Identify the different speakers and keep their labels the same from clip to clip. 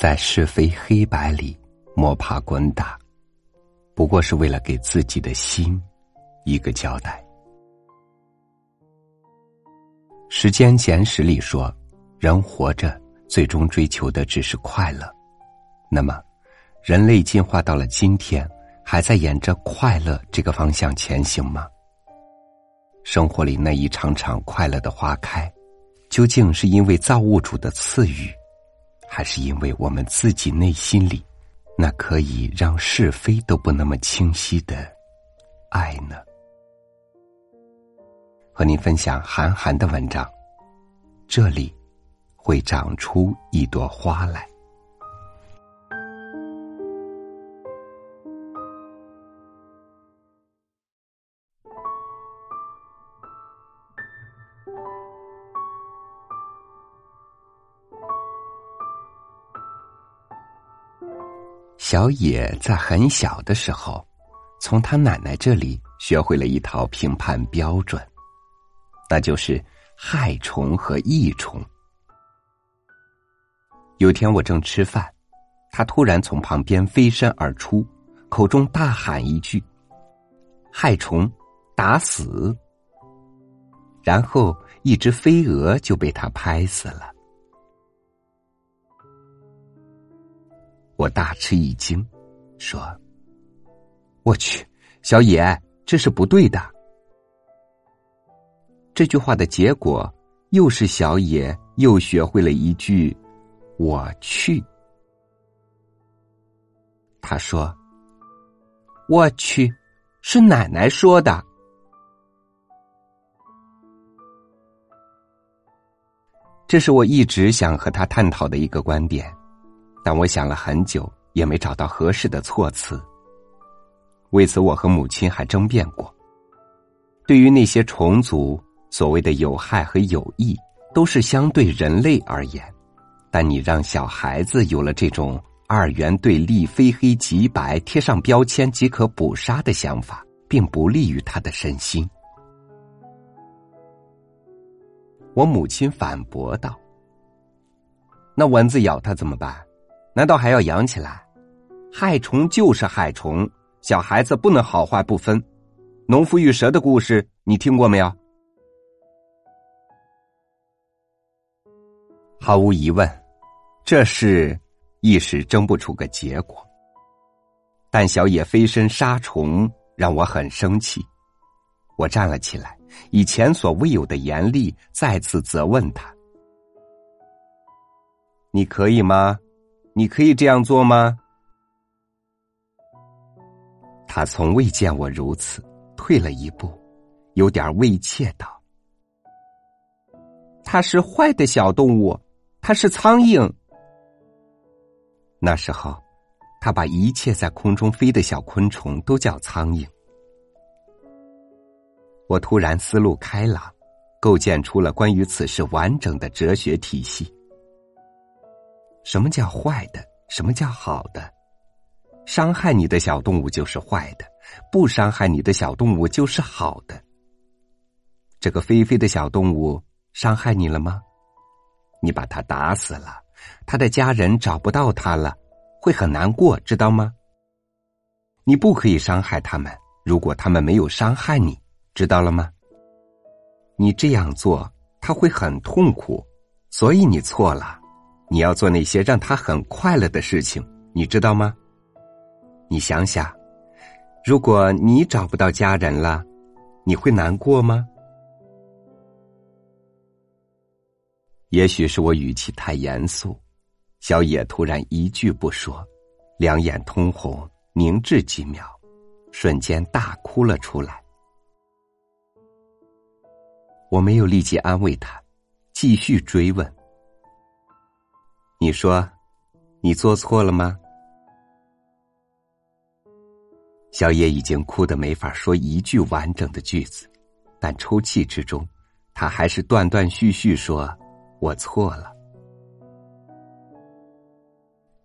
Speaker 1: 在是非黑白里摸爬滚打，不过是为了给自己的心一个交代。《时间简史》里说，人活着最终追求的只是快乐。那么，人类进化到了今天，还在沿着快乐这个方向前行吗？生活里那一场场快乐的花开，究竟是因为造物主的赐予？还是因为我们自己内心里，那可以让是非都不那么清晰的爱呢？和您分享韩寒的文章，这里会长出一朵花来。小野在很小的时候，从他奶奶这里学会了一套评判标准，那就是害虫和益虫。有天我正吃饭，他突然从旁边飞身而出，口中大喊一句：“害虫，打死！”然后一只飞蛾就被他拍死了。我大吃一惊，说：“我去，小野，这是不对的。”这句话的结果，又是小野又学会了一句：“我去。”他说：“我去，是奶奶说的。”这是我一直想和他探讨的一个观点。但我想了很久，也没找到合适的措辞。为此，我和母亲还争辩过。对于那些虫族，所谓的有害和有益，都是相对人类而言。但你让小孩子有了这种二元对立、非黑即白、贴上标签即可捕杀的想法，并不利于他的身心。我母亲反驳道：“那蚊子咬他怎么办？”难道还要养起来？害虫就是害虫，小孩子不能好坏不分。农夫与蛇的故事你听过没有？毫无疑问，这事一时争不出个结果。但小野飞身杀虫让我很生气，我站了起来，以前所未有的严厉再次责问他：“你可以吗？”你可以这样做吗？他从未见我如此，退了一步，有点畏怯道：“它是坏的小动物，它是苍蝇。”那时候，他把一切在空中飞的小昆虫都叫苍蝇。我突然思路开朗，构建出了关于此事完整的哲学体系。什么叫坏的？什么叫好的？伤害你的小动物就是坏的，不伤害你的小动物就是好的。这个飞飞的小动物伤害你了吗？你把它打死了，他的家人找不到他了，会很难过，知道吗？你不可以伤害他们，如果他们没有伤害你，知道了吗？你这样做他会很痛苦，所以你错了。你要做那些让他很快乐的事情，你知道吗？你想想，如果你找不到家人了，你会难过吗？也许是我语气太严肃，小野突然一句不说，两眼通红，凝滞几秒，瞬间大哭了出来。我没有立即安慰他，继续追问。你说，你做错了吗？小野已经哭得没法说一句完整的句子，但抽泣之中，他还是断断续续说：“我错了。”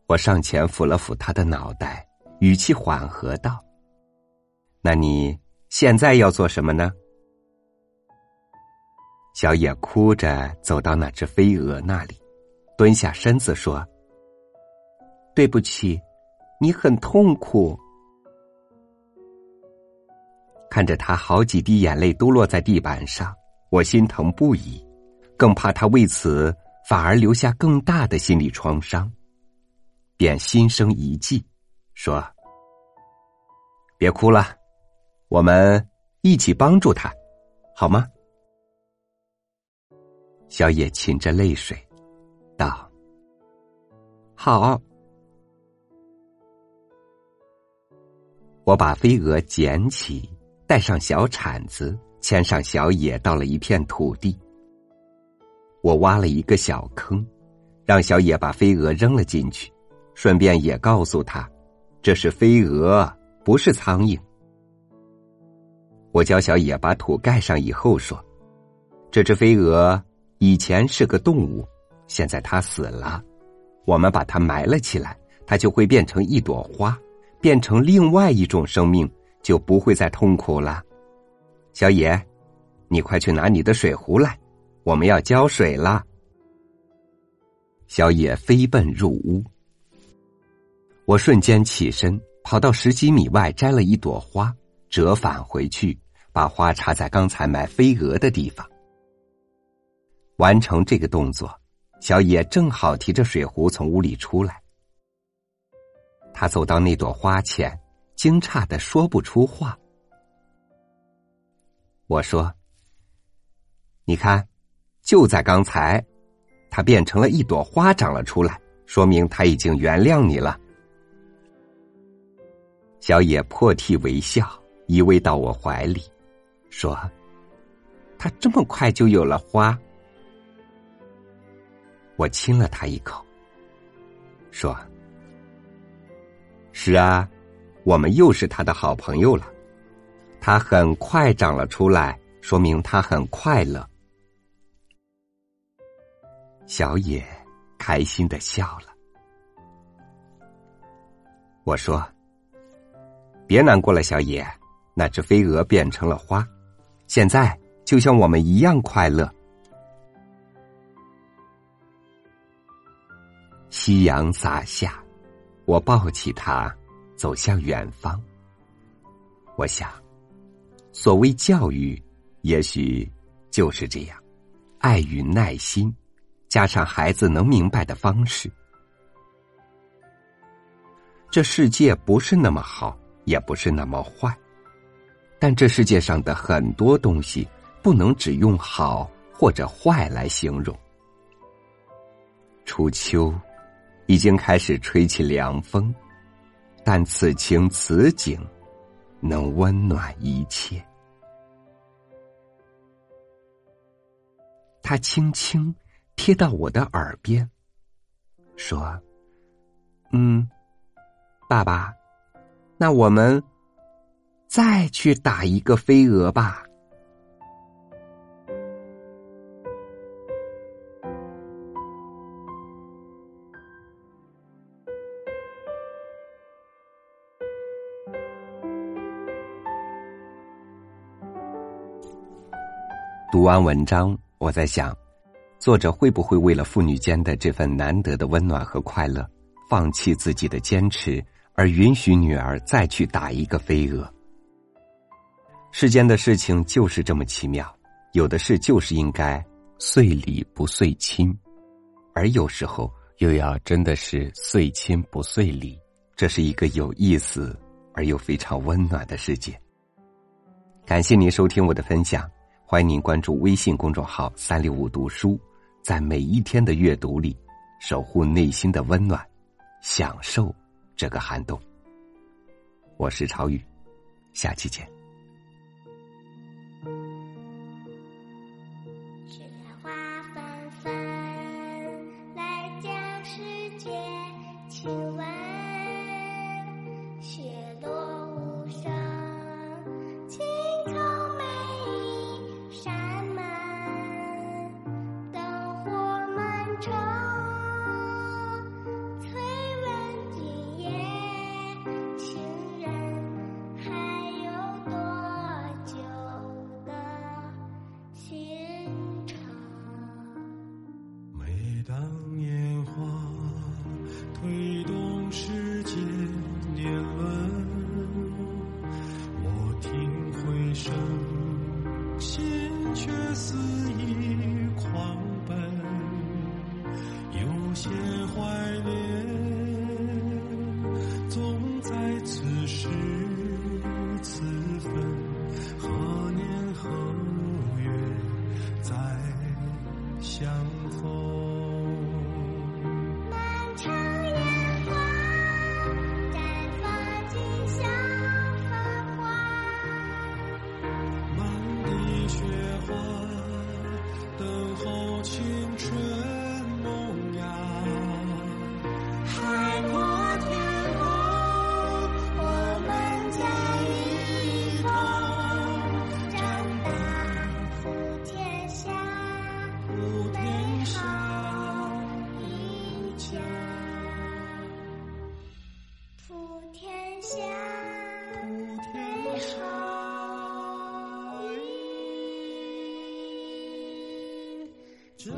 Speaker 1: 我上前抚了抚他的脑袋，语气缓和道：“那你现在要做什么呢？”小野哭着走到那只飞蛾那里。蹲下身子说：“对不起，你很痛苦。看着他好几滴眼泪都落在地板上，我心疼不已，更怕他为此反而留下更大的心理创伤，便心生一计，说：“别哭了，我们一起帮助他，好吗？”小野噙着泪水，道：“好。”我把飞蛾捡起，带上小铲子，牵上小野到了一片土地。我挖了一个小坑，让小野把飞蛾扔了进去，顺便也告诉他，这是飞蛾，不是苍蝇。我教小野把土盖上以后说：“这只飞蛾以前是个动物，现在它死了，我们把它埋了起来，它就会变成一朵花。”变成另外一种生命，就不会再痛苦了。小野，你快去拿你的水壶来，我们要浇水了。小野飞奔入屋，我瞬间起身，跑到十几米外摘了一朵花，折返回去，把花插在刚才埋飞蛾的地方。完成这个动作，小野正好提着水壶从屋里出来。他走到那朵花前，惊诧的说不出话。我说：“你看，就在刚才，它变成了一朵花长了出来，说明他已经原谅你了。”小野破涕为笑，依偎到我怀里，说：“他这么快就有了花。”我亲了他一口，说。是啊，我们又是他的好朋友了。他很快长了出来，说明他很快乐。小野开心的笑了。我说：“别难过了，小野，那只飞蛾变成了花，现在就像我们一样快乐。”夕阳洒下。我抱起他，走向远方。我想，所谓教育，也许就是这样：爱与耐心，加上孩子能明白的方式。这世界不是那么好，也不是那么坏，但这世界上的很多东西，不能只用好或者坏来形容。初秋。已经开始吹起凉风，但此情此景，能温暖一切。他轻轻贴到我的耳边，说：“嗯，爸爸，那我们再去打一个飞蛾吧。”读完文章，我在想，作者会不会为了父女间的这份难得的温暖和快乐，放弃自己的坚持，而允许女儿再去打一个飞蛾？世间的事情就是这么奇妙，有的事就是应该碎理不碎亲，而有时候又要真的是碎亲不碎理，这是一个有意思而又非常温暖的世界。感谢您收听我的分享。欢迎您关注微信公众号“三六五读书”，在每一天的阅读里，守护内心的温暖，享受这个寒冬。我是朝宇，下期见。
Speaker 2: 相这